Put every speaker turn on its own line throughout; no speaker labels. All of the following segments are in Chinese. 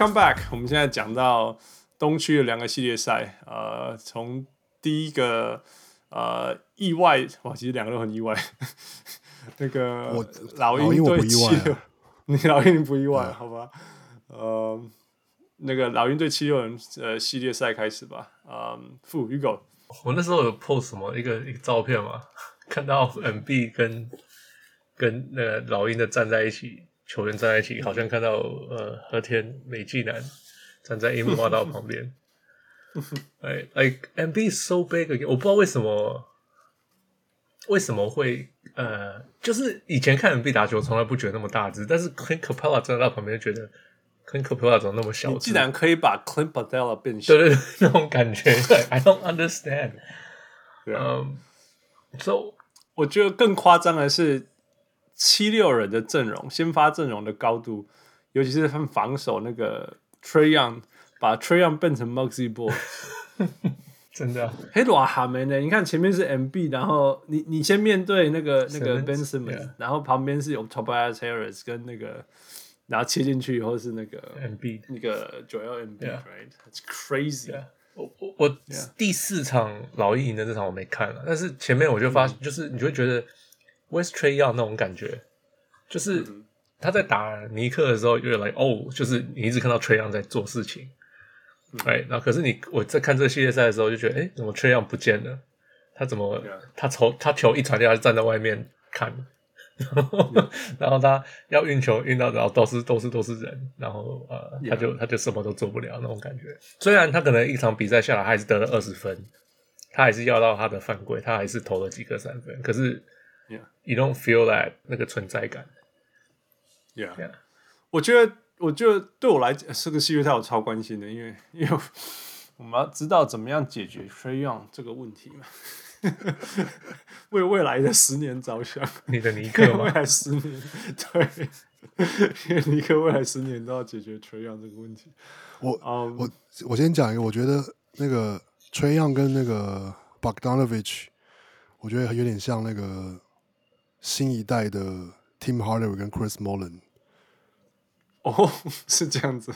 OK，Welcome back。我们现在讲到东区的两个系列赛，呃，从第一个呃意外，哇，其实两个都很意外。那个
我
老鹰对七六，你老鹰不意外，
啊、
好吧？呃，那个老鹰对七六人呃系列赛开始吧。嗯，傅，you go。
我那时候有 post 什么一个一个照片嘛，看到 MB 跟跟那个老鹰的站在一起，球员站在一起，好像看到呃和田美纪男站在樱木花道旁边。哎，like MB is so big again，我不知道为什么为什么会呃，就是以前看 MB 打球从来不觉得那么大只，但是 Clint Capella 站在他旁边觉得 Clint Capella 怎么那么小只？
竟然可以把 Clint Capela 变小，
对对对，那种感觉，I don't understand。嗯，so
我觉得更夸张的是。七六人的阵容，先发阵容的高度，尤其是他们防守那个 Trae Young，把 Trae Young 变成 Muggsy Bogues，
真的、啊。
嘿，多哈没呢？你看前面是 MB，然后你你先面对那个那个 Ben Simmons. 然后旁边是有 Tobias Harris 跟那个，然后切进去以后是那个
MB，
那个 Joel Embiid，right？It's crazy。
我我我第四场老鹰赢的这场我没看了，但是前面我就发就是你就会觉得。West Trae Young 那种感觉，就是他在打尼克的时候，有点 like 哦，就是你一直看到 Young 在做事情，哎、嗯，然后可是你我在看这个系列赛的时候，就觉得，哎，怎么 Young 不见了？他怎么、他球他球一传掉，他就站在外面看，然后、yeah. 然后他要运球运到，然后都是都是都是人，然后呃他就他就什么都做不了那种感觉。虽然他可能一场比赛下来，他还是得了二十分，他还是要到他的犯规，他还是投了几个三分，可是。
Yeah,
you don't feel that 那个存在感。
Yeah, yeah. 我觉得，我觉得对我来讲，这个系列赛我超关心的，因为因为我们要知道怎么样解决 Trae Young 这个问题嘛，为未来的十年着想。
你的尼克吗？
未来十年，对，因为尼克未来十年都要解决 Trae Young 这个问题。
我、um, 我我先讲一个，我觉得那个 Trae Young 跟那个 Bogdanovich，我觉得有点像那个。新一代的 Tim Hardaway 跟 Chris Mullin，
哦，是这样子。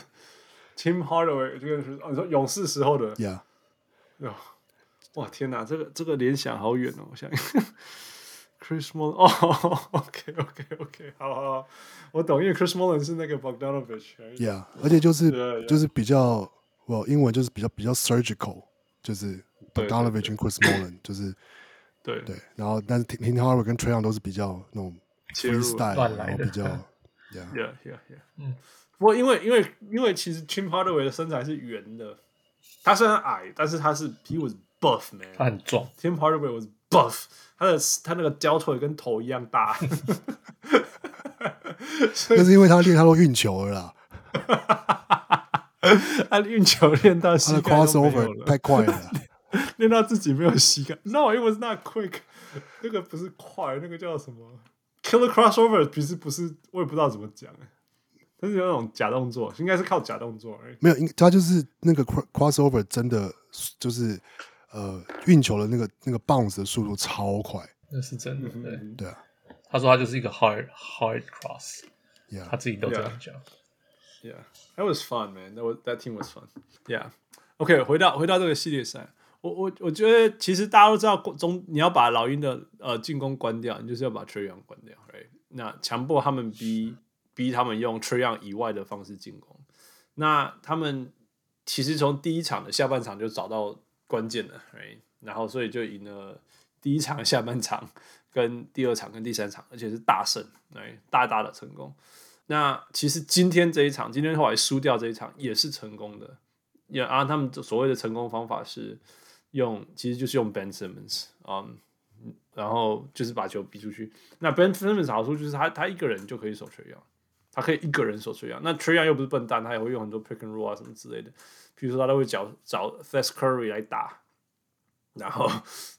Tim Hardaway 这个是哦，你说勇士时候的
，Yeah，
哦，哇，天哪，这个这个联想好远哦，我想 Chris Mullin，哦，OK OK OK，好好好，我懂，因为 Chris Mullin 是那个 Bogdanovich，Yeah，
而且就是 yeah, yeah. 就是比较，我英文就是比较比较 surgical，就是 Bogdanovich 跟 Chris Mullin 就是。
对
对，然后但是 Tim Hardaway 跟 Trae Young 都是比较那种 freestyle，然后比较
，yeah yeah yeah yeah，嗯，不过因为因为因为其实 Tim Hardaway 的身材是圆的，他虽然矮，但是他是 he was buff man，
他很壮
，Tim Hardaway was buff，他的他那个胶腿跟头一样大，
那是因为他练他都运球了啦，
他运球练到膝盖 crossover
太快了。
练到自己没有膝盖，No，it was not quick。那个不是快，那个叫什么？Killer crossover，其实不是，我也不知道怎么讲哎。但是有那种假动作，应该是靠假动作而已。
没有，他就是那个 crossover，真的就是呃运球的那个那个 bounce 的速度超快，
那是真的。对
对啊，
他说他就是一个 hard hard cross，yeah，他自己都这样讲。
Yeah，that was fun, man. That was that team was fun. Yeah，OK，回到回到这个系列赛。我我我觉得其实大家都知道，中你要把老鹰的呃进攻关掉，你就是要把 Trae Young 关掉，right? 那强迫他们逼逼他们用 Trae Young 以外的方式进攻。那他们其实从第一场的下半场就找到关键了，right? 然后所以就赢了第一场下半场跟第二场跟第三场，而且是大胜，对，大大的成功。那其实今天这一场，今天后来输掉这一场也是成功的，也啊，他们所谓的成功方法是。用其实就是用 Ben Simmons，嗯，然后就是把球逼出去。那 Ben Simmons 好处就是他他一个人就可以守 Trae Young，他可以一个人守 Trae Young。那 Treyon 又不是笨蛋，他也会用很多 pick and roll 啊什么之类的。比如说他都会找找 Fast Curry 来打，然后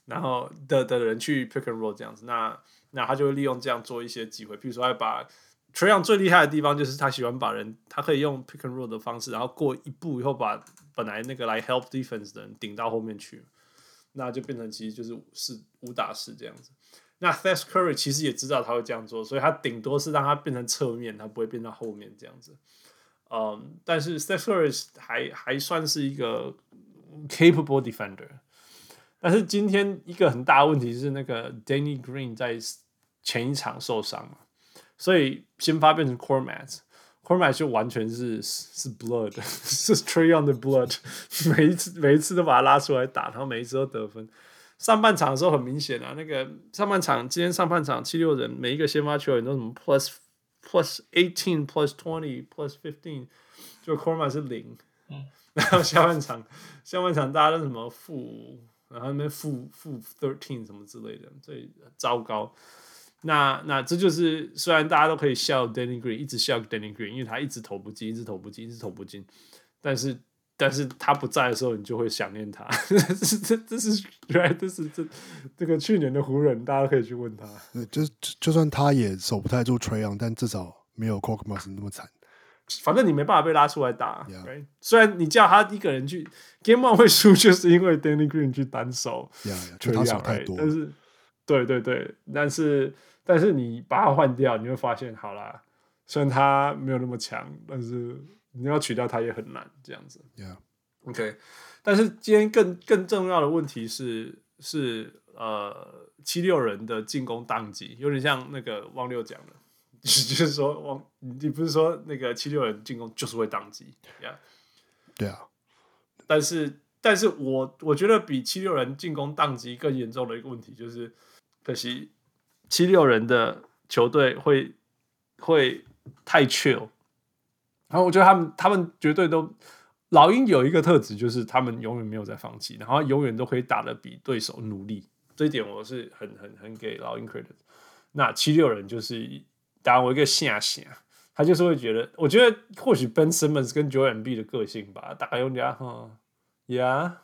然后的的人去 pick and roll 这样子。那那他就会利用这样做一些机会。比如说他把 Trayon 最厉害的地方就是他喜欢把人，他可以用 pick and roll 的方式，然后过一步以后把。本来那个来 help defense 的人顶到后面去，那就变成其实就是是武打四这样子。那 Seth Curry 其实也知道他会这样做，所以他顶多是让他变成侧面，他不会变到后面这样子。嗯，但是 Steph Curry 还还算是一个 capable defender。但是今天一个很大的问题是，那个 Danny Green 在前一场受伤嘛，所以先发变成 Cormat Kormat，Kormat 就完全是是 blood，是 Trey on the blood，每一次每一次都把他拉出来打，然后每一次都得分。上半场的时候很明显啊，那个上半场今天上半场七六人每一个先发球员都什么 plus plus eighteen plus twenty plus fifteen，就 Kormat 是零，嗯，然后下半场下半场大家都什么负。然后那边负负 thirteen 什么之类的，所以糟糕。那那这就是虽然大家都可以笑 Danny Green，一直笑 Danny Green，因为他一直投不进，一直投不进，一直投不进。但是但是他不在的时候，你就会想念他。这 这这是原来这是这这个去年的湖人，大家都可以去问他。
就就算他也守不太住 Trae Young，但至少没有 c o c k m a s 那么惨。
反正你没办法被拉出来打.
Right?
虽然你叫他一个人去 Game One 会输，就是因为 Danny Green 去单手，
对呀，他少太多。
但是，对对对，但是但是你把它换掉，你会发现，好啦，虽然他没有那么强，但是你要取掉他也很难，这样子。
Yeah，OK。
但是今天更更重要的问题是是呃七六人的进攻宕机，有点像那个汪六讲的。就是说，汪，你不是说那个七六人进攻就是会宕机，yeah.
对啊。
但是，但是我我觉得比七六人进攻宕机更严重的一个问题就是，可惜七六人的球队会会太 chill。然后我觉得他们他们绝对都老鹰有一个特质，就是他们永远没有在放弃，然后永远都可以打得比对手努力。这一点我是很很很给老鹰 credit。那七六人就是。打，我一个下线，他就是会觉得，我觉得或许 Ben Simmons 跟 j o e n B 的个性吧，大概用家哈呀，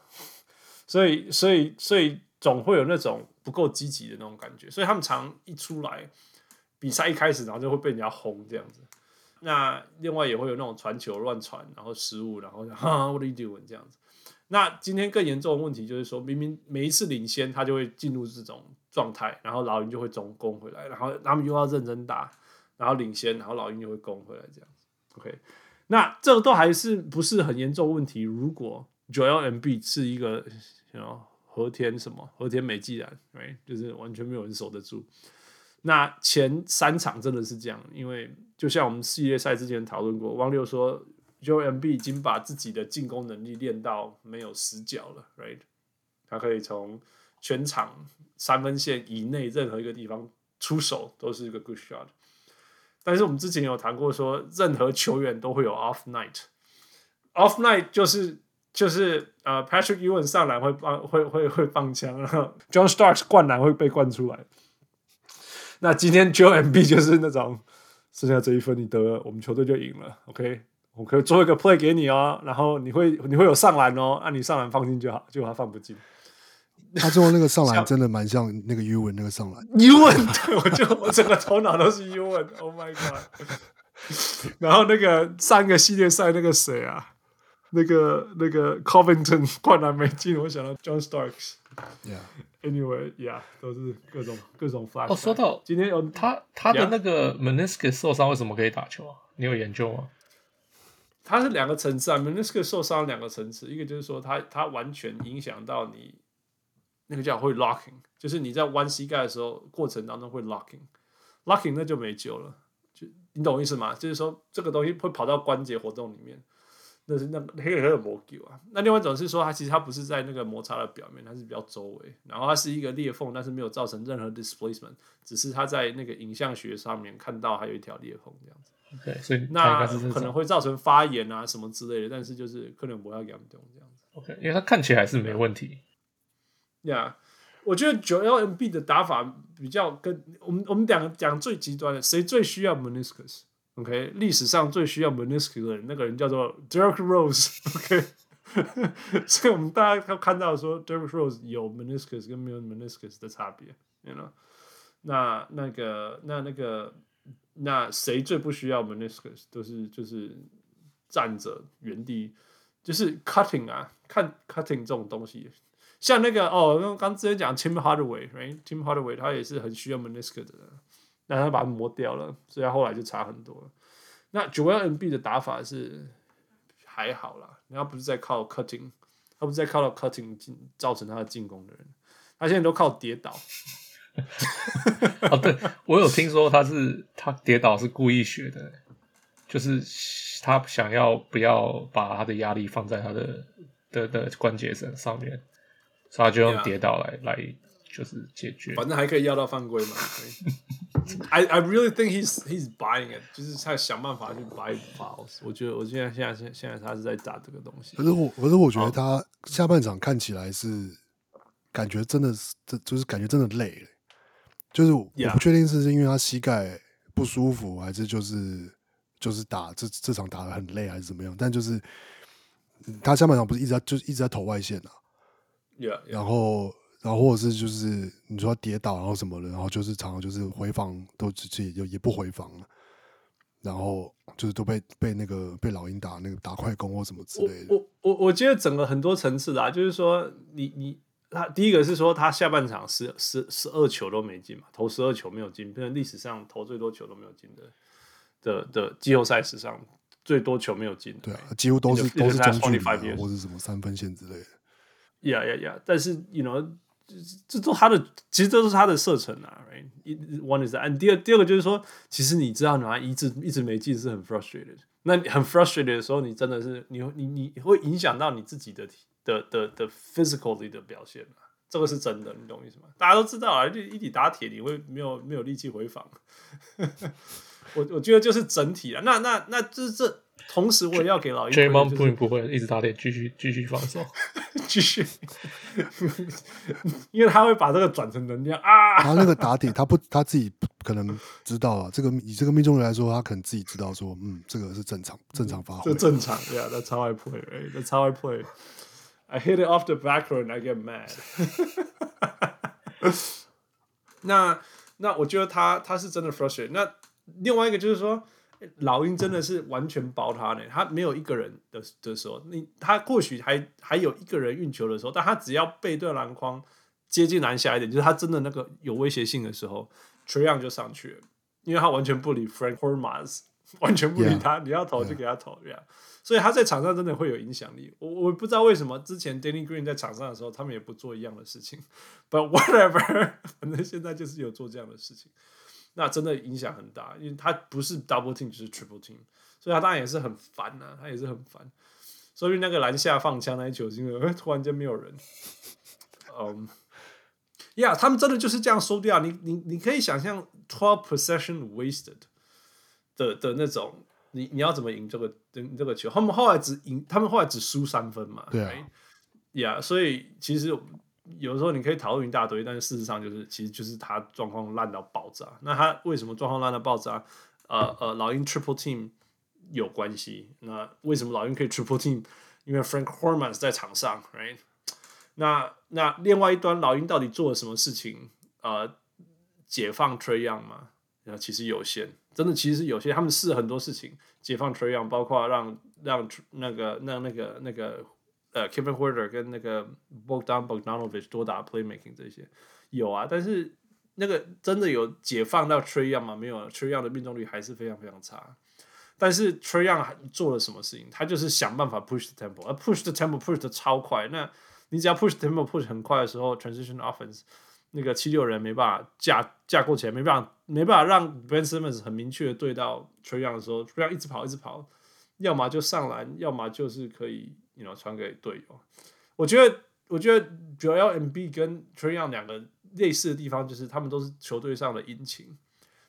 所以所以所以总会有那种不够积极的那种感觉，所以他们常一出来比赛一开始，然后就会被人家轰这样子。那另外也会有那种传球乱传，然后失误，然后 哈 What are you do 这样子。那今天更严重的问题就是说，明明每一次领先，他就会进入这种状态，然后老鹰就会总攻回来，然后他们又要认真打。然后领先，然后老鹰就会攻回来，这样子。OK，那这个都还是不是很严重问题。如果 Joel Embiid 是一个，和田什么和田美纪然，right，就是完全没有人守得住。那前三场真的是这样，因为就像我们系列赛之前讨论过，汪六说 j o e M B 已经把自己的进攻能力练到没有死角了，right，他可以从全场三分线以内任何一个地方出手都是一个 good shot。但是我们之前有谈过，说任何球员都会有 off night，off night 就是就是呃 Patrick Ewing 上篮会放会会会放枪，然后 John Starks 灌篮会被灌出来。那今天 Joel Embiid 就是那种剩下这一分你得了，我们球队就赢了。OK，我可以做一个 play 给你哦，然后你会你会有上篮哦，那、啊、你上篮放进就好，结果他放不进。
他最后那个上篮真的蛮像那个 Ewing 那个上篮。
Ewing，对，我就我整个头脑都是 Ewing，Oh my god！然后那个上一个系列赛那个谁啊，那个那个 Covington 灌篮没进，我想到 John Starks。Yeah，Anyway，Yeah，都是各种各种 flash。
哦，说到
今天有
他他的那个 Meniscus 受伤，为什么可以打球啊？你有研究吗？
他是两个层次啊，Meniscus 受伤两个层次，一个就是说他他完全影响到你。那个叫会 locking，就是你在弯膝盖的时候过程当中会 locking，locking 那就没救了，就你懂我意思吗？就是说这个东西会跑到关节活动里面，那是那那个很没救啊。那另外一种是说它其实它不是在那个摩擦的表面，它是比较周围，然后它是一个裂缝，但是没有造成任何 displacement，只是它在那个影像学上面看到还有一条裂缝这样子。
OK，所以
那可能会造成发炎啊什么之类的，但是就是可能不要严重这样子。
OK，因为它看起来是没问题。
呀，yeah, 我觉得 Joel Embiid 的打法比较跟我们我们两个讲最极端的，谁最需要 Meniscus？OK，、OK，历史上最需要 Meniscus 的人，那个人叫做 Derek Rose，OK，所以我们大家都看到说 Derek Rose 有 Meniscus 跟没有 Meniscus 的差别，you know？那那个那那个那谁最不需要 Meniscus？都是就是站着原地，就是 cutting 啊，看 cutting 这种东西。像那个哦，刚刚之前讲 Tim Hardaway，right？Tim Hardaway 他也是很需要 meniscus 的人，但他把它磨掉了，所以他后来就差很多了。那 Joel Embiid 的打法是还好啦，他不是在靠 cutting，他不是在靠到 cutting 造成他的进攻的人，他现在都靠跌倒。
哦，对，我有听说他是他跌倒是故意学的，就是他想要不要把他的压力放在他的的的关节上上面，所以他就用跌倒来、yeah. 来就是解决，
反正还可以要到犯规嘛。I I really think he's he's buying it，就是他想办法去 buy fouls。我觉得我现在现在现现在他是在打这个东西。
可是我可是我觉得他下半场看起来是感觉真的是，这就是感觉真的累了。就是我不确定是因为他膝盖不舒服，还是就是就是打这这场打得很累，还是怎么样？但就是他下半场不是一直在就是一直在投外线啊
，yeah, yeah.
然后然后或者是就是你说跌倒然后什么的，然后就是常常就是回防都自己也也不回防了，然后就是都被被那个被老鹰打那个打快攻或什么之类
的。我我我觉得整个很多层次啊，就是说你你。他第一个是说，他下半场十十十二球都没进嘛，投十二球没有进，变成历史上投最多球都没有进的的的季后赛史上最多球没有进的。
对啊，几乎都是都是中距离或者什么三分线之类的。
呀呀呀！但是，you know，这都他的，其实这都是他的射程啊。Right，one is that，第二第二个就是说，其实你知道，你一直一直没进是很 frustrated。那很 frustrated 的时候，你真的是你你你会影响到你自己的。的的的 physically 的表现啊，这个是真的，你懂我意思吗？大家都知道啊，就一体打铁，你会没有没有力气回防。我我觉得就是整体啊，那那那这这，同时我也要给老鹰、就是。
Draymond Green 不会一直打铁，继续继续防守，
继续，因为他会把这个转成能量啊。
他那个打铁，他不他自己可能知道啊。这个以这个命中率来说，他可能自己知道说，嗯，这个是正常正常发挥，
这正常对啊，那超爱 play，那超爱 play。I hit it off the backboard and I get mad 那。那那我觉得他他是真的 frustrated。那另外一个就是说，老鹰真的是完全包他呢。他没有一个人的的时候，你他或许还还有一个人运球的时候，但他只要背对篮筐接近篮下一点，就是他真的那个有威胁性的时候，Trae Young 就上去了，因为他完全不理 Frank Korkmaz，完全不理他你要投就给他投，对、yeah. 所以他在场上真的会有影响力。我我不知道为什么之前 Danny Green 在场上的时候，他们也不做一样的事情。But whatever，反正现在就是有做这样的事情，那真的影响很大。因为他不是 double team 就是 triple team，所以他当然也是很烦呐、啊，他也是很烦。所以那个篮下放枪那一球，因为突然间没有人。嗯，呀，他们真的就是这样收掉。你你你可以想象 twelve possession wasted 的的那种。你你要怎么赢这个这这个球？他们后来只赢，他们后来只输三分嘛？
对啊，
呀，yeah, 所以其实有时候你可以讨论一大堆，但是事实上就是，其实就是他状况烂到爆炸。那他为什么状况烂到爆炸？呃呃，老鹰 triple team 有关系。那为什么老鹰可以 triple team？因为 Frank Horman 在场上，right？那那另外一端老鹰到底做了什么事情？呃，解放 Trae Young 吗？那其实有限。真的，其实有些他们试很多事情，解放 Trayon，包括让让那个让那个那个呃 Kevin Huerter 跟那个 Bogdan Bogdanovic 多打 playmaking 这些有啊，但是那个真的有解放到 Trey Young 吗？没有，Trey Young 的命中率还是非常非常差。但是 Trey Young 做了什么事情？他就是想办法 push the tempo，而 push the tempo push 的超快。那你只要 push the tempo push 很快的时候，transition offense。那个七六人没办法架架构起来，没办法没办法让 Ben Simmons 很明确的对到 Trey Young 的时候，Trey Young 一直跑一直跑，要么就上篮，要么就是可以，you know 传给队友。我觉得我觉得九 LMB 跟 Trayon 两个类似的地方就是他们都是球队上的引擎，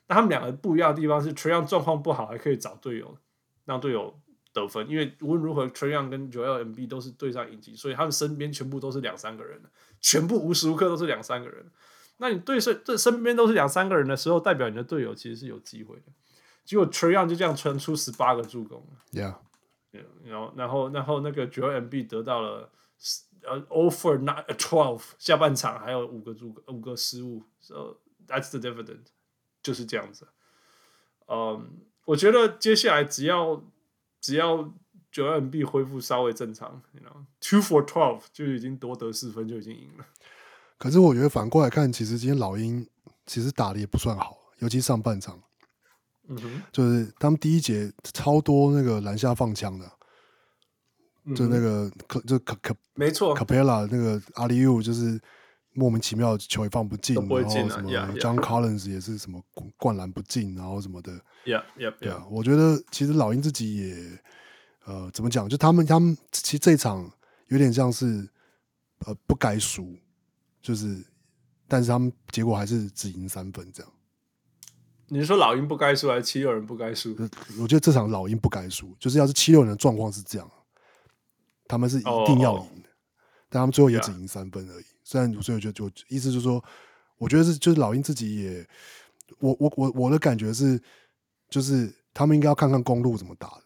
那他们两个不一样的地方是 Trayon 状况不好还可以找队友让队友得分，因为无论如何 Trayon 跟 Joel Embiid 都是队上引擎，所以他们身边全部都是两三个人。全部无时无刻都是两三个人，那你对身这身边都是两三个人的时候，代表你的队友其实是有机会的。结果 Trayon 就这样传出十八个助攻
了
然后然后然后那个九 MB 得到了呃，offer not twelve，下半场还有五个助五个失误，So that's the dividend，就是这样子。嗯、我觉得接下来只要只要。九 MB 恢复稍微正常，you know，two for twelve 就已经夺得四分就已经赢了。
可是我觉得反过来看，其实今天老鹰其实打的也不算好，尤其上半场。
嗯哼，
就是他们第一节超多那个篮下放枪的，
嗯、
就那个可就可可
没错
，Capela 那个阿里 U 就是莫名其妙球也放不进，
不进啊、
然后什
么
John. Collins 也是什么灌篮不进，然后什么的。
Yeah, yeah, yeah.
对啊，我觉得其实老鹰自己也呃怎么讲，就他们他们其实这一场有点像是呃不该输，就是但是他们结果还是只赢三分这样。
你是说老鹰不该输，还是七六人不该输？
我觉得这场老鹰不该输，就是要是七六人的状况是这样，他们是一定要赢的，oh, oh. 但他们最后也只赢三分而已。虽然所以我就就意思就是说，我觉得是就是老鹰自己也，我我我我的感觉是，就是他们应该要看看公路怎么打的。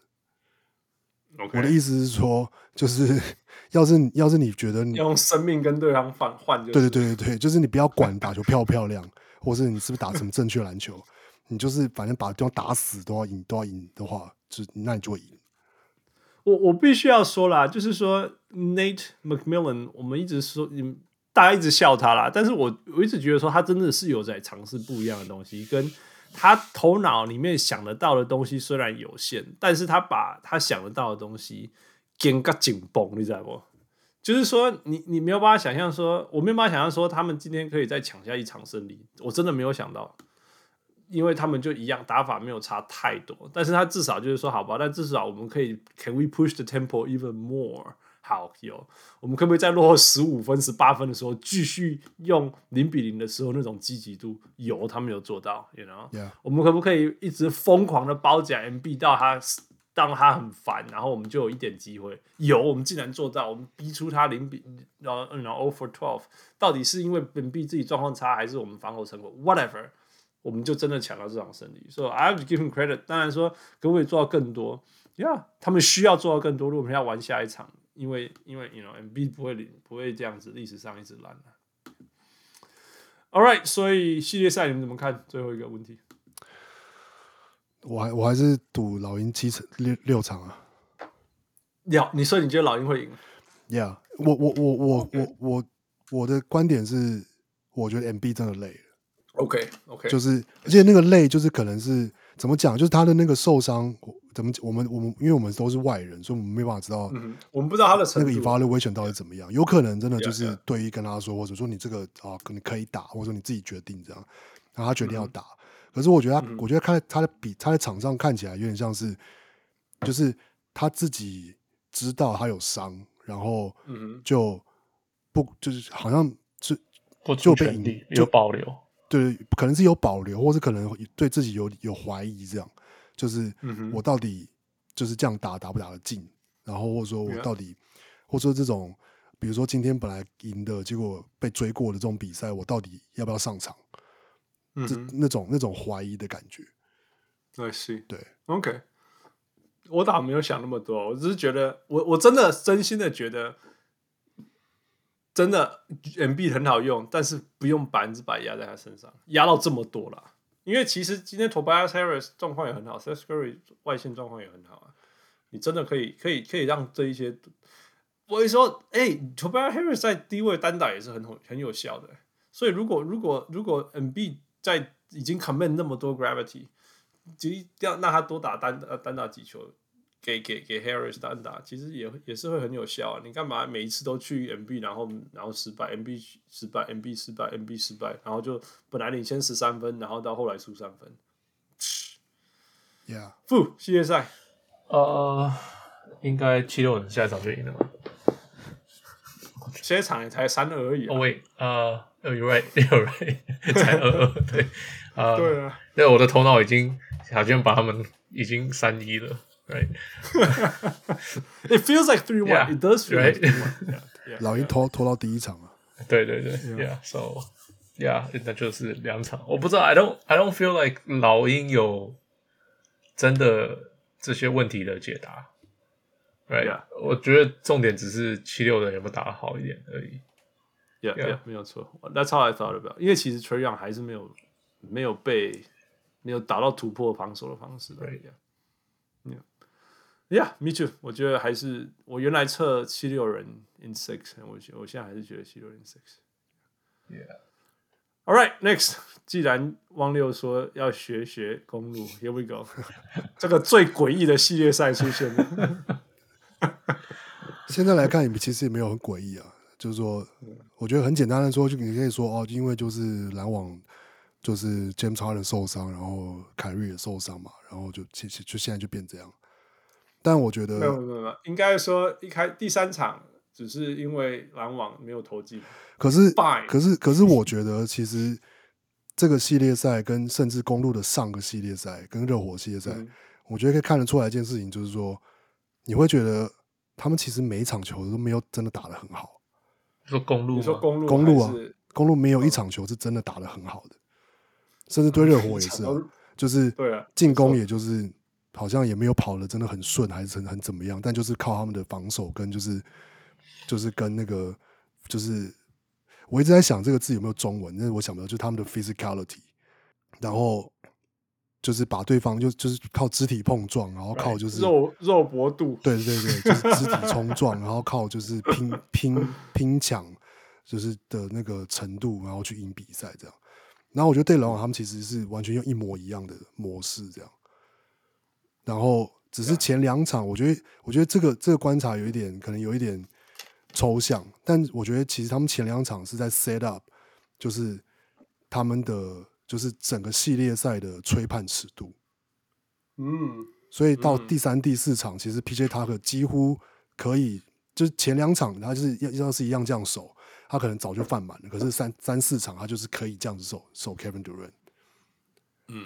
我的意思是说，就是 要是要是你觉得你
要用生命跟对方换换，对
对对对对，就是你不要管打球漂不漂亮，或是你是不是打什么正确篮球。你就是反正把对方打死都要赢，都要赢的话，就那你就会赢。
我我必须要说啦，就是说 Nate McMillan，我们一直说，嗯大家一直笑他啦，但是我我一直觉得说他真的是有在尝试不一样的东西，跟他头脑里面想得到的东西虽然有限，但是他把他想得到的东西紧个紧绷，你知道不？就是说你你没有办法想象说，我没有办法想象说他们今天可以再抢下一场胜利，我真的没有想到。因为他们就一样打法没有差太多，但是他至少就是说好吧，但至少我们可以，Can we push the tempo even more？好，有，我们可不可以在落后十五分、十八分的时候，继续用零比零的时候那种积极度？有，他们有做到，you know？Yeah. 我们可不可以一直疯狂的包夹 MB 到他，让他很烦，然后我们就有一点机会？有，我们竟然做到，我们逼出他零比，然后然后 O for twelve，到底是因为本 B 自己状况差，还是我们防守成果？Whatever。我们就真的抢到这场胜利，所以 I have to give him credit。当然说可不可以做到更多？Yeah，他们需要做到更多。如果我们要玩下一场，因为因为 you know MB 不会不会这样子，历史上一直烂的。All right，所以系列赛你们怎么看？最后一个问题，
我还我还是赌老鹰七场六六场啊。
要你说你觉得老鹰会赢
？Yeah，我我我我我我我的观点是，我觉得 MB 真的累了。
OK OK，
就是，而且那个累就是可能是怎么讲，就是他的那个受伤，怎么我们我们因为我们都是外人，所以我们没办法知道，
嗯，我们不知道他的那
个 evaluation 到底怎么样，有可能真的就是对于跟他说，或者说你这个啊，你可以打，或者说你自己决定这样，然后他决定要打，嗯、可是我觉得他，嗯、我觉得看他的比他在场上看起来有点像是，就是他自己知道他有伤，然后就不就是好像是就被引
就保留。
对，可能是有保留，或是可能对自己有有怀疑，这样就是我到底就是这样打打不打得进，然后或者说我到底，或者说这种，比如说今天本来赢的结果被追过的这种比赛，我到底要不要上场？嗯，这那种那种怀疑的感觉。
对，是，
对
，OK。我倒没有想那么多，我只是觉得，我我真的真心的觉得。真的，MB 很好用，但是不用百分之百压在他身上，压到这么多了。因为其实今天 Tobias Harris 状况也很好，Seth Curry 外线状况也很好啊。你真的可以，可以，可以让这一些，我会说，哎、，Tobias Harris 在低位单打也是很很有效的。所以如果如果如果 MB 在已经 command 那么多 gravity，就一定要让他多打单单打几球。给给给 Harris 单打，其实也也是会很有效啊！你干嘛每一次都去 MB，然后然后失败，MB 失败，MB 失败，MB 失败，然后就本来领先十三分，然后到后来输三分。
Yeah，
负系列赛，
呃，应该七六人下一场就赢了吧？
下一场也才三二而已。
哦喂，呃，You're right，You're right，才二二，对，啊，
对啊，
对，我的头脑已经好像把他们已经三一了。Right.
It feels like three one.
Yeah,
It does feel
right?
like three one.
老鹰拖拖到第一场啊。
对对对，Yeah. So yeah，那就是两场。我不知道，I don't I don't feel like 老鹰有真的这些问题的解答。Right.
Yeah.
我觉得重点只是七六人有没有打得好一点而已。
Yeah, yeah, yeah. 没有错。That's how I thought about. 因为其实 Trae Young 还是没有没有被没有打到突破防守的方式。
Right.
Yeah. Yeah，me too。我觉得还是我原来测七六人 in six，我我现在还是觉得七六人 in six。
Yeah。
All right, next，既然汪六说要学学公路，Here we go，这个最诡异的系列赛出现了。
现在来看，其实也没有很诡异啊，就是说，我觉得很简单的说，就你可以说哦，因为就是篮网就是 James Harden 受伤，然后凯瑞也受伤嘛，然后就其实就现在就变这样。但我觉得
没有没有没有，应该说一开第三场只是因为篮网没有投进。
可是可是可是我觉得其实这个系列赛跟甚至公路的上个系列赛跟热火系列赛，嗯、我觉得可以看得出来一件事情，就是说你会觉得他们其实每一场球都没有真的打得很好。
说公路，
你说公路，
公路啊，公路没有一场球是真的打得很好的，甚至对热火也是啊，就是进攻也就是。好像也没有跑的真的很顺，还是很很怎么样？但就是靠他们的防守跟就是就是跟那个就是我一直在想这个字有没有中文，但是我想不到，就是他们的 physicality，然后就是把对方就就是靠肢体碰撞，然后靠就是
肉肉搏度，
对对对，就是肢体冲撞，然后靠就是拼拼拼抢，就是的那个程度，然后去赢比赛这样。然后我觉得对篮网他们其实是完全用一模一样的模式这样。然后只是前两场，我觉得，我觉得这个这个观察有一点可能有一点抽象，但我觉得其实他们前两场是在 set up，就是他们的就是整个系列赛的吹判尺度。
嗯，
所以到第三、第四场，其实 PJ Tucker 几乎可以，就是前两场他就是要要是一样这样守，他可能早就犯满了。可是三三四场他就是可以这样子守守 Kevin Durant。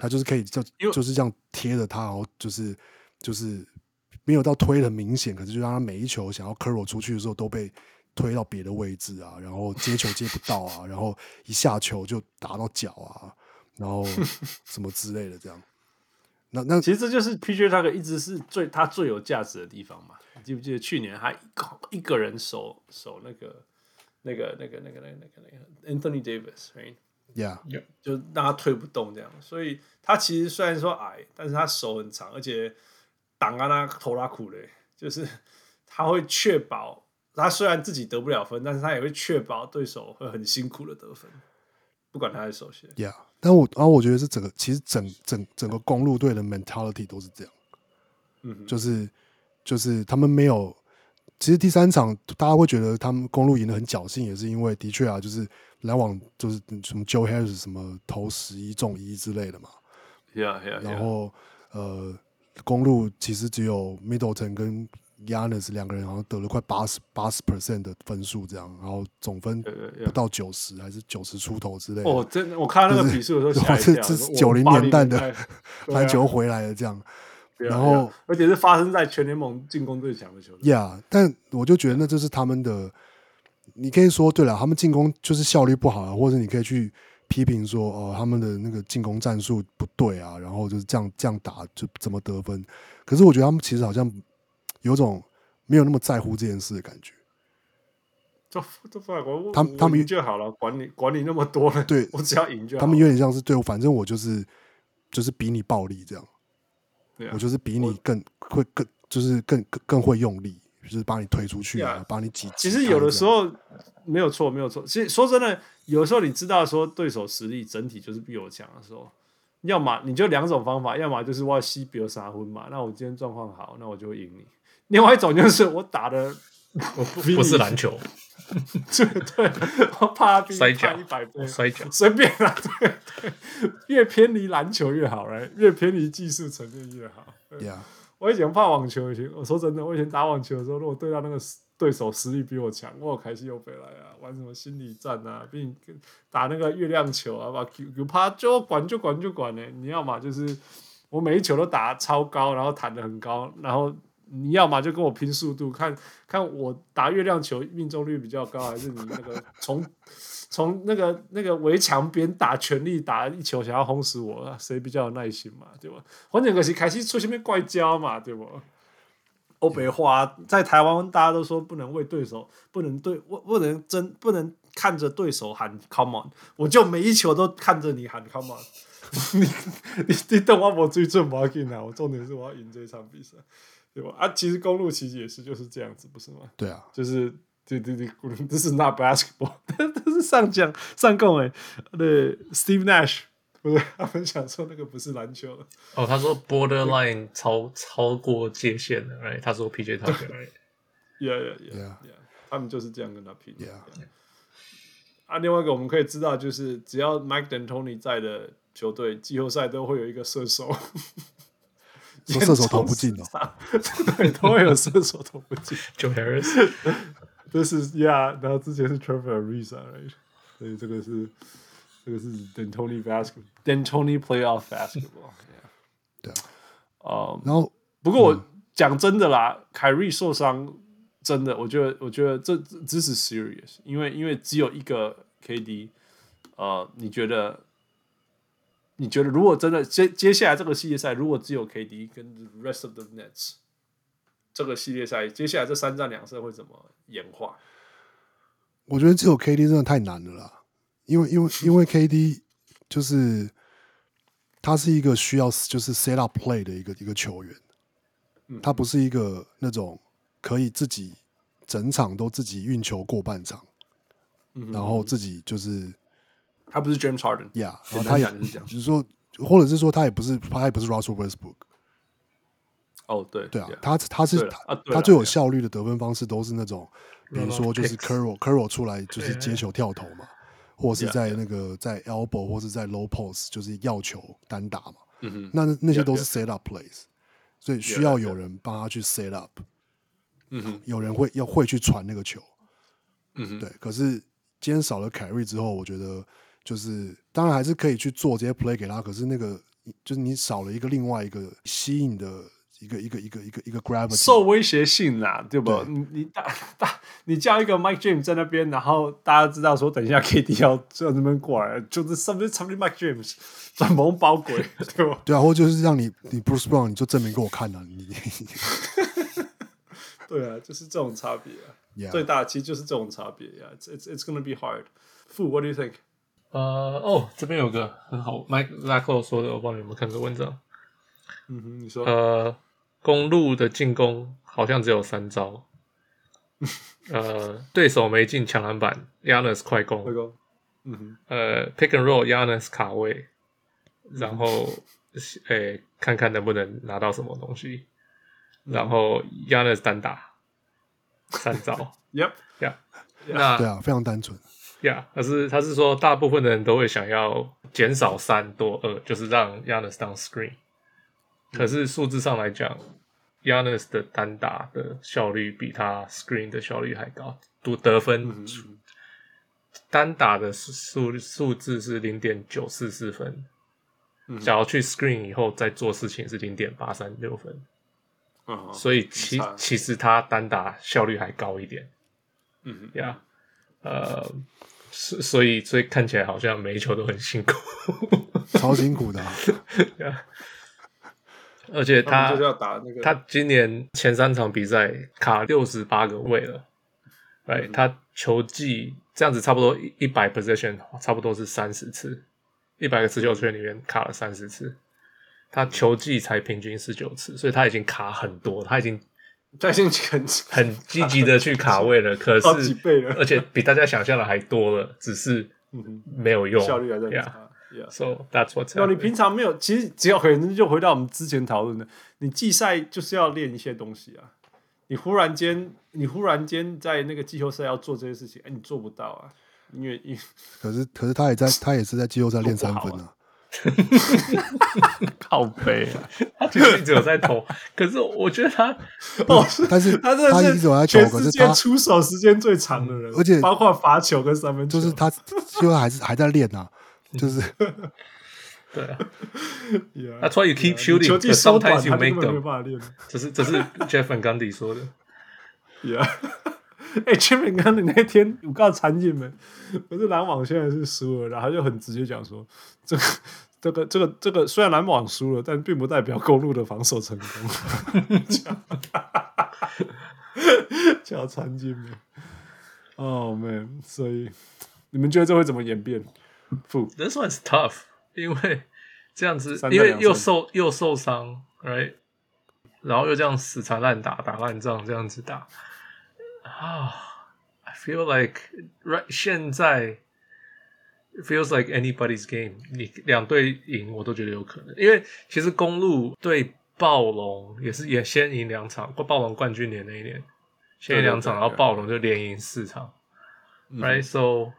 他就是可以就就是这样贴着他，然后就是就是没有到推的明显，可是就让他每一球想要 curl 出去的时候都被推到别的位置啊，然后接球接不到啊，然后一下球就打到脚啊，然后 什么之类的这样。那那
其实这就是 PJ Tucker 一直是最他最有价值的地方嘛。你记不记得去年他一个人守守那个那个那个那个那个那个那个 Anthony
Davis，right？Yeah，
就让他推不动这样，所以他其实虽然说矮，但是他手很长，而且挡啊那头拉苦嘞，就是他会确保他虽然自己得不了分，但是他也会确保对手会很辛苦的得分，不管他的手先。
Yeah，但我然后我觉得是整个其实整整整个公路队的 mentality 都是这样，嗯哼，就是就是他们没有，其实第三场大家会觉得他们公路赢得很侥幸，也是因为的确啊，就是。篮网就是什么 Joe Harris 什么投十一中一之类的嘛
，Yeah Yeah。
然后呃，公路其实只有 Middleton 跟 Giannis 两个人好像得了快八十八十 percent 的分数这样，然后总分不到九十还是九十出头之类的。
哦，真的，我看到那个比数的时候吓一跳，
这是九零年代的篮球回来了这样。然后
而且是发生在全联盟进攻最强的球队。
Yeah，但我就觉得那就是他们的。你可以说对了，他们进攻就是效率不好啊，或者你可以去批评说哦，他们的那个进攻战术不对啊，然后就是这样这样打就怎么得分？可是我觉得他们其实好像有种没有那么在乎这件事的感觉。
这这法国，
他们他们赢
就好了，管你管你那么多了，
对，
我只要赢就好。
他们有点像是对我，反正我就是就是比你暴力
这样，
我就是比你更会更就是更更更会用力。就是把你推出去啊，把你挤。
其实有的时候没有错，没有错。其实说真的，有的时候你知道说对手实力整体就是比我强的时候，要么你就两种方法，要么就是我要吸比如杀昏嘛，那我今天状况好，那我就会赢你。另外一种就是我打的
我 不是篮球，
对对，我怕比
摔跤
一百倍，
摔跤
随便啦，对对，越偏离篮球越好，来越偏离技术层面越好。
Yeah.
我以前怕网球，以前我说真的，我以前打网球的时候，如果对到那个对手实力比我强，我开心又回来啊，玩什么心理战啊，比你打那个月亮球啊，把 Q Q 啪就管就管就管呢。你要么就是我每一球都打超高，然后弹得很高，然后你要么就跟我拼速度，看看我打月亮球命中率比较高，还是你那个从。从那个那个围墙边打全力打一球，想要轰死我，谁比较有耐心嘛？对吧？反正可是开始出现怪胶嘛，对不？欧北华在台湾，大家都说不能为对手，不能对，不不能真，不能看着对手喊 come on，我就每一球都看着你喊 come on，你你你等我我最准不要紧啊！我重点是我要赢这场比赛，对吧？啊，其实公路其实也是就是这样子，不是吗？
对啊，
就是。对对对，This is not basketball，这是上将上供哎，对，Steve Nash，不是他们想说那个不是篮球
哦，他说 borderline 超超过界限了，right？他说 PJ Tucker，right？Yeah
yeah yeah yeah，他们就是这样跟他拼。
Yeah.
啊，另外一个我们可以知道，就是只要 Mike D'Antoni 在的球队，季后赛都会有一个射手。
说射手投不进哦，
对，都会有射手投不进。
Joe Harris，
这是 Yeah，然后之前是 Trevor Ariza，right？所以这个是这个是 D'Antoni basketball，D'Antoni playoff basketball。
对啊，
哦，
然后
不过我讲真的啦，凯瑞受伤，真的，我觉得我觉得这这是 serious，因为因为只有一个 KD，呃，你觉得？你觉得如果真的接接下来这个系列赛，如果只有 KD 跟 rest of the Nets，这个系列赛接下来这三战两胜会怎么演化？
我觉得只有 KD 真的太难了啦，因为因为 因为 KD 就是他是一个需要就是 set up play 的一个一个球员，他不是一个那种可以自己整场都自己运球过半场，然后自己就是。
他不是 James Harden，Yeah，
然后他也是讲，就是说，或者是说，他也不是，他也不是 Russell Westbrook。
哦，对，
对啊，他他是他他最有效率的得分方式都是那种，比如说就是 Curl Curl 出来就是接球跳投嘛，或者是在那个在 Elbow 或是在 Low Post 就是要球单打嘛。嗯哼，那那些都是 Set Up Plays，所以需要有人帮他去 Set Up。嗯哼，有人会要会去传那个球。嗯哼，对。可是今天少了凯瑞之后，我觉得。就是当然还是可以去做这些 play 给他，可是那个就是你少了一个另外一个吸引的一个一个一个一个一个 gravity，
受威胁性啦，对不？对你你大大你叫一个 Mike James 在那边，然后大家知道说等一下 KD 要从那边过来，就是 something something Mike James 转萌包鬼，对吧？
对啊，或者就是让你你 Bruce Brown 你就证明给我看啊，你
对啊，就是这种差别.最大其实就是这种差别呀。Yeah. It's it's gonna be hard. Fu, what do you think?
呃哦，这边有个很好，Mike Laco 说的，我帮你们看个文章。
嗯哼，你说。
呃，公路的进攻好像只有三招。呃，对手没进抢篮板，Giannis 快攻。
快攻。嗯哼。
呃，Pick and Roll，Giannis 卡位，然后诶、欸，看看能不能拿到什么东西。然后 Giannis 单打，三招。
Yep。
Yeah。
那对啊，非常单纯。
呀，可、yeah, 是他是说，大部分的人都会想要减少三多二，就是让 Giannis 当 screen。可是数字上来讲，Giannis 的单打的效率比他 screen 的效率还高，得得分、嗯、单打的数数字是零点九四四分，想要、嗯、去 screen 以后再做事情是零点八三六分。嗯、所以其其实他单打效率还高一点。嗯呀，yeah, 呃。所所以所以看起来好像每一球都很辛苦，
超辛苦的、啊。
而且他，
他就是要打那个，
他今年前三场比赛卡六十八个位了。哎、嗯，他球技这样子差不多一百 possession，差不多是三十次，一百个持球圈里面卡了三十次。他球技才平均十九次，所以他已经卡很多，他已经。
在进很
很积极的去卡位了，可是
几倍了，
而且比大家想象的还多了，只是没有用，
效率还在差。
Yeah, so that's what's。
那你平常没有，其实只要可能就回到我们之前讨论的，你季赛就是要练一些东西啊。你忽然间，你忽然间在那个季后赛要做这些事情，哎，你做不到啊，因为因
可是可是他也在，他也是在季后赛练三分啊。
靠背啊！
他其实一直有在投，可是我觉得他
哦，但是
他真的是全世界出手时间最长的人，
而且
包括罚球跟三分球，
就是他最后还是还在练啊，就是
对啊。That's why you keep shooting，
球技缩短，
他根
本没办法练。
这是这是 Jeff Van Gundy 说的。
Yeah，哎，Jeff Van Gundy 那天我告诉残疾们，不是篮网现在是输了，然后他就很直接讲说这个。这个这个这个虽然篮网输了，但并不代表公路的防守成功。叫参进吗？哦，man！所以你们觉得这会怎么演变
？This one's tough，因为这样子，因为又受又受伤，right？然后又这样死缠烂打，打烂仗，这样子打啊，I feel like right 现在 it feels like anybody's game。你两队赢我都觉得有可能，因为其实公路对暴龙也是也先赢两场，过暴龙冠军年那一年先赢两场，然后暴龙就连赢四场。Right, so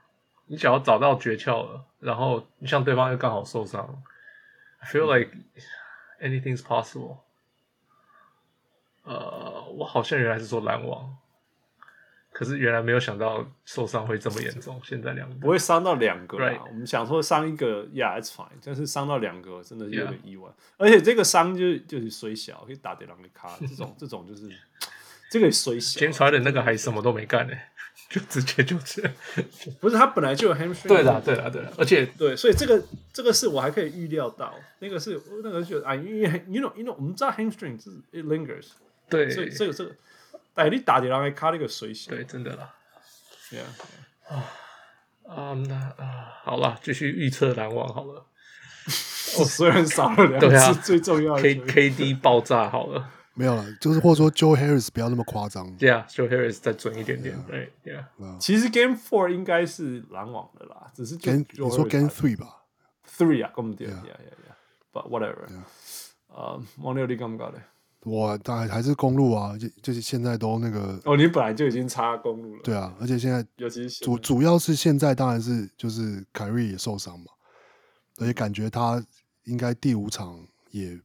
你只要找到诀窍了，然后你像对方又刚好受伤，I feel like anything's possible。呃，我好像原来是说篮网。可是原来没有想到受伤会这么严重，现在两个
不会伤到两个啊。
Right.
我们想说伤一个，Yeah，it's fine。但是伤到两个，真的是有点意外。而且这个伤就就是虽小，可以打点两个卡。这种这种就是这个虽小。
James Harden 那个还什么都没干呢，就直接就这样。
不是他本来就有 hamstring。
对的，对的，对的。而且
对，所以这个这个是我还可以预料到。那个是那个就啊，因为 you know you know 我们知道 hamstring 是 it lingers。
对，
所以这个这个，哎，你打掉两个卡那个衰小。
对，真的啦。
Yeah.
啊啊，那啊，好了，继续预测篮网好了。
我虽然少了两次，啊、最重要的
K K D 爆炸好了，
没有了，就是或者说 Joe Harris 不要那么夸张。
对啊，Joe Harris 再准一点点。对，Yeah。
其实 Game Four 应该是篮网的啦，只是
Game 你说 Game Three 吧
？Three 啊，根本对，Yeah Yeah Yeah，But whatever。呃，王六你干嘛搞的？
我当然还是公路啊，就就是现在都那个
哦，你本来就已经插公路了。
对啊，而且现在
尤其是
主主要是现在当然是就是凯瑞也受伤嘛，而且感觉他应该第五场也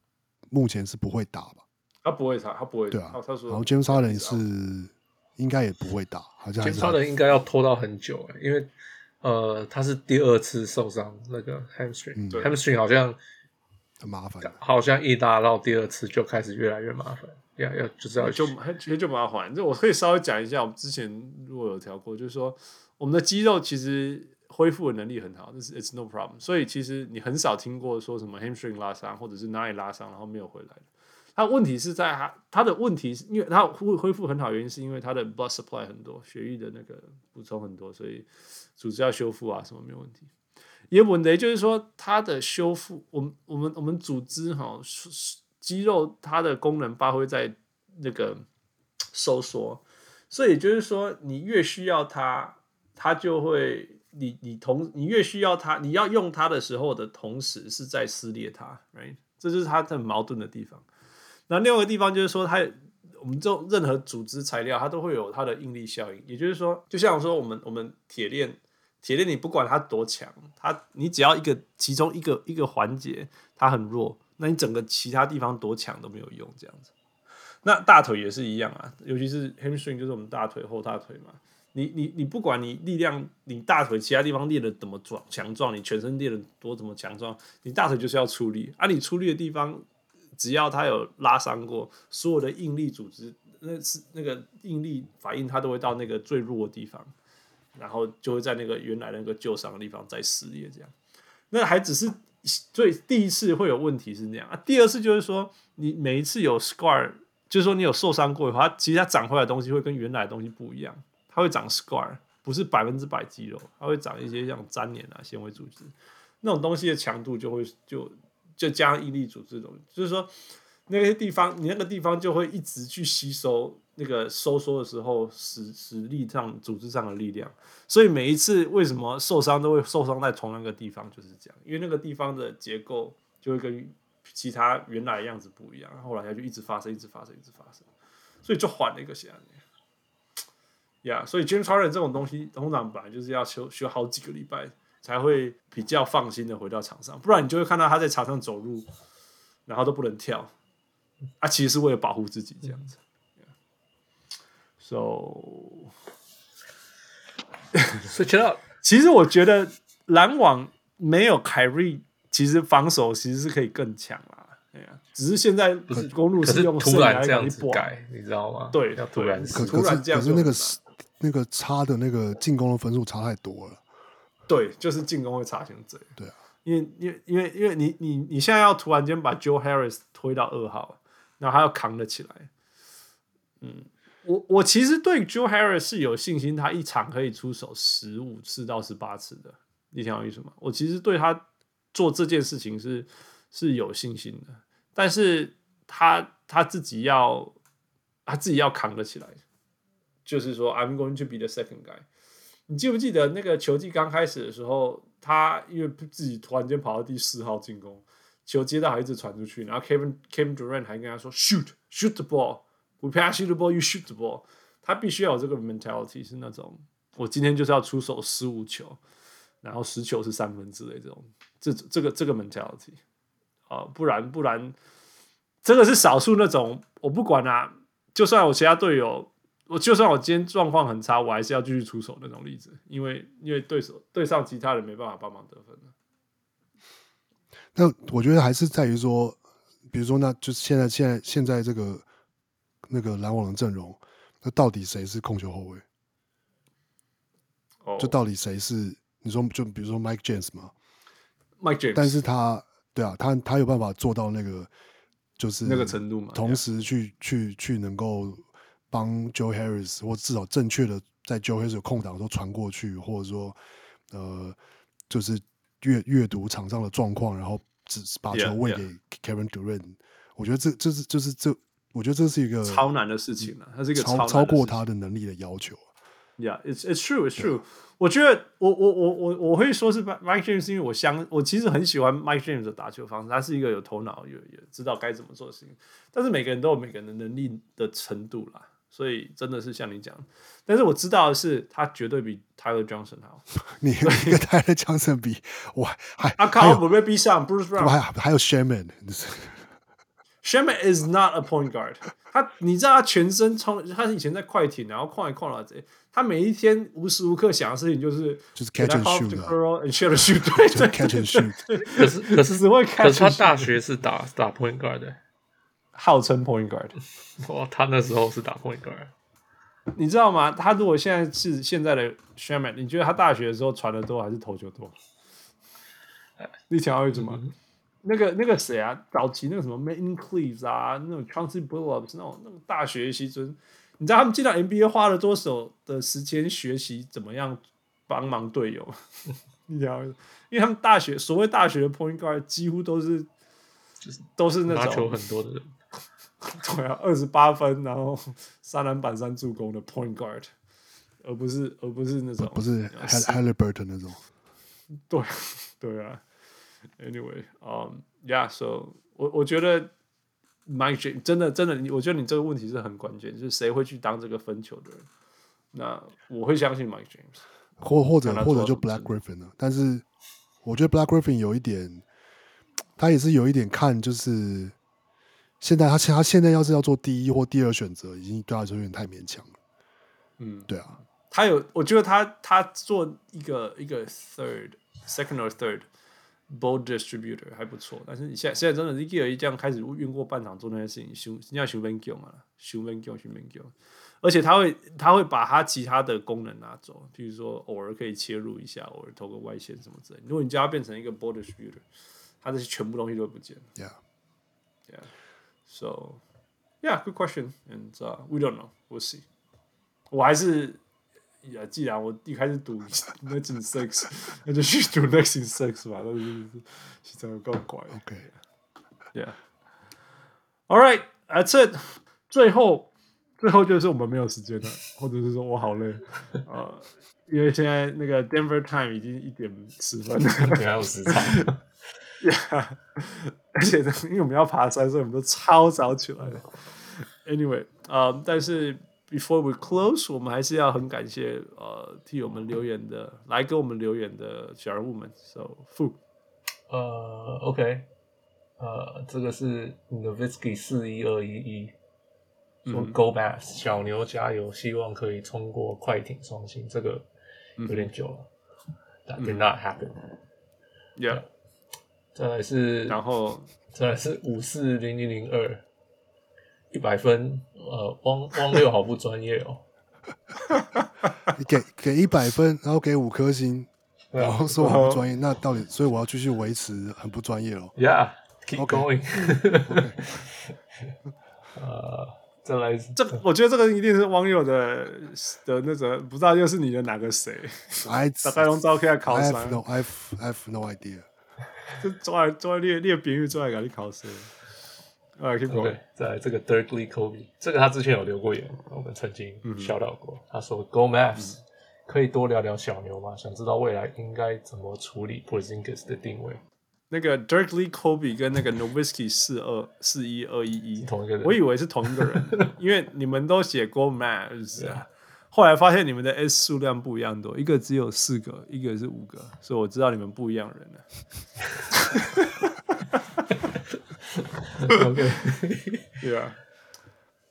目前是不会打吧？
他不会打，他不会。
对啊，
他说。
然后 James Harden 是应该也不会打，好像
James Harden 应该要拖到很久哎，因为呃他是第二次受伤，那个 hamstring，hamstring 好像。
很麻烦，
好像一打到第二次就开始越来越麻烦，要要就是要
就其实就麻烦。这我可以稍微讲一下，我们之前如果有调过，就是说我们的肌肉其实恢复的能力很好，这是 it's no problem。所以其实你很少听过说什么 hamstring 拉伤或者是哪里拉伤然后没有回来的。他问题是在他他的问题是因为他恢恢复很好，原因是因为他的 blood supply 很多，血液的那个补充很多，所以组织要修复啊什么没有问题。也问题就是说，它的修复，我们我们我们组织哈，肌肉它的功能发挥在那个收缩，所以就是说，你越需要它，它就会，你你同你越需要它，你要用它的时候的同时是在撕裂它，right？这就是它很矛盾的地方。那另外一个地方就是说，它我们这种任何组织材料，它都会有它的应力效应，也就是说，就像说我们我们铁链。铁链，你不管它多强，它你只要一个其中一个一个环节它很弱，那你整个其他地方多强都没有用。这样子，那大腿也是一样啊，尤其是 hamstring 就是我们大腿后大腿嘛。你你你不管你力量，你大腿其他地方练得怎么壮强壮，你全身练得多怎么强壮，你大腿就是要出力啊。你出力的地方，只要它有拉伤过，所有的应力组织，那是那个应力反应，它都会到那个最弱的地方。然后就会在那个原来那个旧伤的地方再撕裂，这样，那还只是最第一次会有问题是那样啊。第二次就是说，你每一次有 scar，就是说你有受伤过的话，其实它长回来的东西会跟原来的东西不一样，它会长 scar，不是百分之百肌肉，它会长一些像粘连啊、纤维组织，那种东西的强度就会就就加上应力组织这种，就是说那些地方你那个地方就会一直去吸收。那个收缩的时候，实实力上组织上的力量，所以每一次为什么受伤都会受伤在同一个地方，就是这样，因为那个地方的结构就会跟其他原来的样子不一样，后来它就一直发生，一直发生，一直发生，所以就缓了一个下来。呀，所以 James Harden 这种东西通常本来就是要休休好几个礼拜才会比较放心的回到场上，不然你就会看到他在场上走路，然后都不能跳，啊，其实是为了保护自己这样子。So，
所以其实
其实我觉得篮网没有凯瑞，其实防守其实是可以更强啦。对啊，只是现在不是公路是用
突然这样子改，你知道吗？
对，
要突然
可
突然这样，
可是那个那个差的那个进攻的分数差太多了。
对，就是进攻会差成这样。
对啊，
因为因为因为因为你你你现在要突然间把 Joe Harris 推到二号，然后还要扛得起来，嗯。我我其实对 Joe Harris 是有信心，他一场可以出手十五次到十八次的。你想要意思吗？我其实对他做这件事情是是有信心的，但是他他自己要他自己要扛得起来，就是说 I'm going to be the second guy。你记不记得那个球季刚开始的时候，他因为自己突然间跑到第四号进攻，球接到还一直传出去，然后 Kevin Kevin Durant 还跟他说 Shoot shoot the ball，we pass you the ball，you shoot the ball。他必须要有这个 mentality，是那种我今天就是要出手十五球，然后十球是三分之类这种，这这个这个 mentality 啊，不然不然，真的是少数那种我不管啊，就算我其他队友。我就算我今天状况很差，我还是要继续出手那种例子，因为因为对手对上其他人没办法帮忙得分。
那我觉得还是在于说，比如说，那就是现在现在现在这个那个篮网的阵容，那到底谁是控球后卫？哦，就到底谁是你说就比如说 Mike James 嘛
，Mike James，
但是他对啊，他他有办法做到那个就是
那个程度嘛，
同时去去去能够。帮 Joe Harris，或至少正确的在 Joe Harris 有空档的时候传过去，或者说，呃，就是阅阅读场上的状况，然后只把球喂给 Kevin Durant。我觉得这这是就是这，我觉得这是一个
超难的事情了，它是一个
超超过他的能力的要求。
Yeah，it's it's true, it's true。我觉得我我我我我会说是 Mike James，因为我相我其实很喜欢 Mike James 的打球方式，他是一个有头脑、有也知道该怎么做的事情。但是每个人都有每个人的能力的程度啦。所以真的是像你讲，但是我知道的是，他绝对比 Tyler Johnson 好。
你跟 Tyler Johnson 比，我还
阿卡不被逼上，Bruce Brown
还还有 Sherman。
Sherman is not a point guard。他你知道他全身冲，他以前在快艇，然后旷一旷了这，他每一天无时无刻想的事情就是
就是 catch and shoot
and shoot，对对
catch and shoot。
可是可是只会 catch，可是他大学是打打 point guard 的。
号称 point guard，
哇，他那时候是打 point guard，
你知道吗？他如果现在是现在的 Shamet，你觉得他大学的时候传的多还是投球多？你想要为什么？那个那个谁啊？早期那个什么 Main Cleaves 啊，那种 Chauncey Billups 那种那种大学习尊，你知道他们进到 NBA 花了多少的时间学习怎么样帮忙队友？你想要，因为他们大学所谓大学的 point guard 几乎都是就是都是那种
球很多的人。
对啊，二十八分，然后三篮板、三助攻的 point guard，而不是而不是那种
不是 Haliburton 那种。
对对啊，Anyway，嗯、um,，Yeah，So 我我觉得 Mike James 真的真的，我觉得你这个问题是很关键，就是谁会去当这个分球的人？那我会相信 Mike James，
或或者或者就 Black Griffin 呢？但是我觉得 Black Griffin 有一点，他也是有一点看就是。现在他现他现在要是要做第一或第二选择，已经对他来说有点太勉强了。嗯，对啊，
他有，我觉得他他做一个一个 third second or third ball distributor 还不错。但是你现在现在真的是一个一这样开始运过半场做那些事情，修人家修 van 嘛，修 van 修 van 而且他会他会把他其他的功能拿走，比如说偶尔可以切入一下，偶尔投个外线什么之类。如果你叫他变成一个 ball distributor，他这些全部东西都不见。
Yeah，yeah。
So, yeah, good question, and uh, we don't know. We'll see. 我还是，呀，既然我一开始赌 Knicks in six，那就去赌 Knicks in six 吧。但是现在有够怪。
OK,
yeah. All right, that's it. 最后，最后就是我们没有时间了，或者是说我好累呃，因为现在那个 Denver time 已经一点十分了，
还有时差。
Yeah. 而且呢，因为我们要爬山，所以我们都超早起来的。Anyway，呃、um，但是 before we close，我们还是要很感谢呃替我们留言的，来给我们留言的小人物们。So Fu，
呃，OK，呃，这个是 Novitzky 四一二一一说 Go Bass，小牛加油，希望可以冲过快艇双星。这个有点久了、嗯、，That did not happen。
Yeah。
再来是，
然后
再来是五四零零零二，一百分。呃，汪汪六好不专业哦。
你 给给一百分，然后给五颗星，然后说我不专业，那到底？所以我要继续维持很不专业哦。
Yeah，keep going。呃，再来，
这我觉得这个一定是网友的的那个，不知道又是你的哪个谁？大概用照片考出来。
No, I have, I have no idea.
就抓来抓来练练别人抓来给你考试啊，keep going。
在这个 Dirk Lee Kobe，这个他之前有留过言，我们曾经笑到过。他说：“Go Maps 可以多聊聊小牛吗？想知道未来应该怎么处理 Porzingis 的定位。”
那个 Dirk Lee Kobe 跟那个 Nowitzki 四二四一二一一，
同一个人。
我以为是同一个人，因为你们都写 Go Maps 啊。后来发现你们的 S 数量不一样多，一个只有四个，一个是五个，所以我知道你们不一样人了。
OK，
对啊。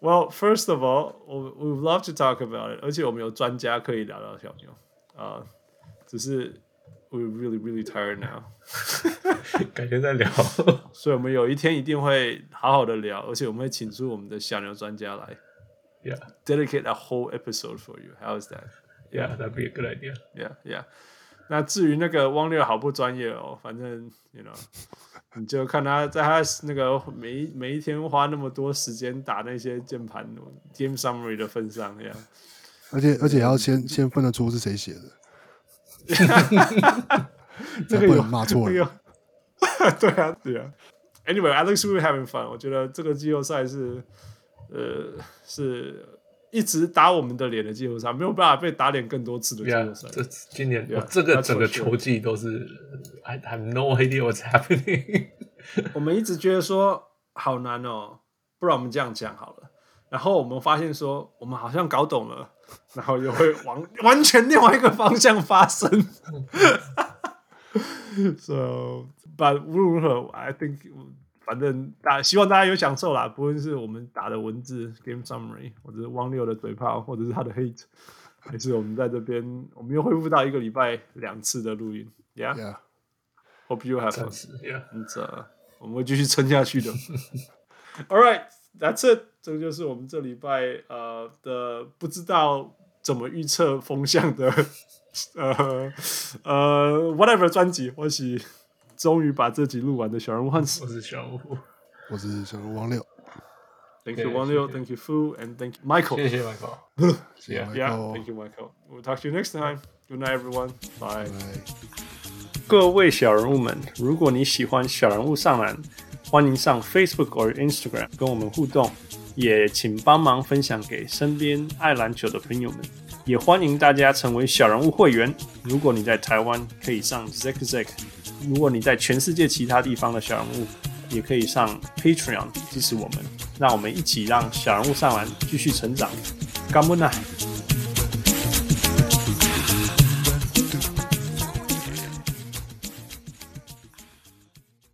Well, first of all, we would love to talk about it，而且我们有专家可以聊聊小牛啊。Uh, 只是 we really, really tired now，
改天再聊。
所以我们有一天一定会好好的聊，而且我们会请出我们的小牛专家来。
Yeah,
dedicate a whole episode for you. How is that?
Yeah, that'd be a good idea.
Yeah, yeah. 那至于那个汪六好不专业哦，反正 you know，你就看他在他那个每一每一天花那么多时间打那些键盘 game summary 的份上，呀、yeah.，
而且而且要先先分得出是谁写的，
这个有
骂错了，
对啊对啊。Anyway, I think we're having fun. 我觉得这个季后赛是呃是。一直打我们的脸的季后赛，没有办法被打脸更多次的季后赛。
Yeah, 这今年、yeah, 这个整个球季都是 I have no idea what's happening。
我们一直觉得说好难哦，不然我们这样讲好了。然后我们发现说我们好像搞懂了，然后又会往完全另外一个方向发生。So, but 无论如何，I think。反正大希望大家有享受啦，不论是我们打的文字 game summary，或者是汪六的嘴炮，或者是他的 hate，还是我们在这边，我们又恢复到一个礼拜两次的录音。Yeah，hope
yeah.
you have
fun. Yeah，
嗯，这我们会继续撑下去的。All right，that's it，这个就是我们这礼拜呃的不知道怎么预测风向的 呃呃 whatever 专辑，或许。终于把这集录完的小人物汉斯，
我是小人物，
我是小人物王六。
Thank you 王六，Thank you Fu and Thank you Michael。
谢谢 Michael。
Yeah, yeah. Thank you Michael. We'll talk to you next time. Good night, everyone. Bye.
Bye.
各位小人物们，如果你喜欢小人物上篮，欢迎上 Facebook 或 Instagram 跟我们互动，也请帮忙分享给身边爱篮球的朋友们。也欢迎大家成为小人物会员。如果你在台湾，可以上 Zack Zack。如果你在全世界其他地方的小人物，也可以上 Patreon 支持我们，让我们一起让小人物上完继续成长。干杯呐！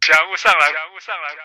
小人物上来，小人物上来。